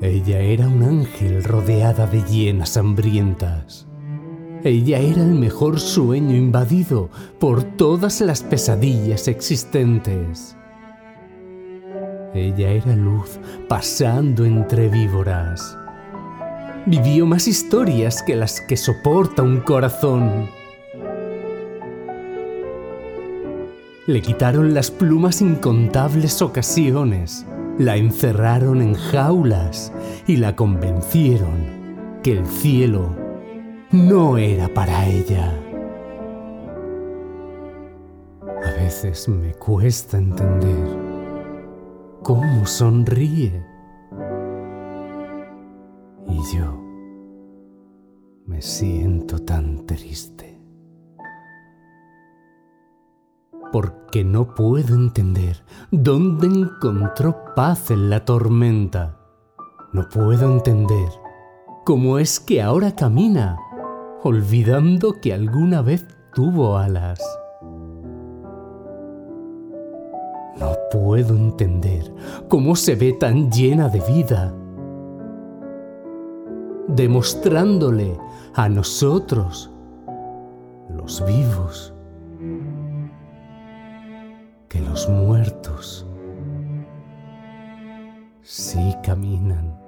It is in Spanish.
Ella era un ángel rodeada de hienas hambrientas. Ella era el mejor sueño invadido por todas las pesadillas existentes. Ella era luz pasando entre víboras. Vivió más historias que las que soporta un corazón. Le quitaron las plumas incontables ocasiones, la encerraron en jaulas y la convencieron que el cielo no era para ella. A veces me cuesta entender cómo sonríe. Y yo me siento tan triste. Porque no puedo entender dónde encontró paz en la tormenta. No puedo entender cómo es que ahora camina, olvidando que alguna vez tuvo alas. No puedo entender cómo se ve tan llena de vida, demostrándole a nosotros, los vivos, sí caminan.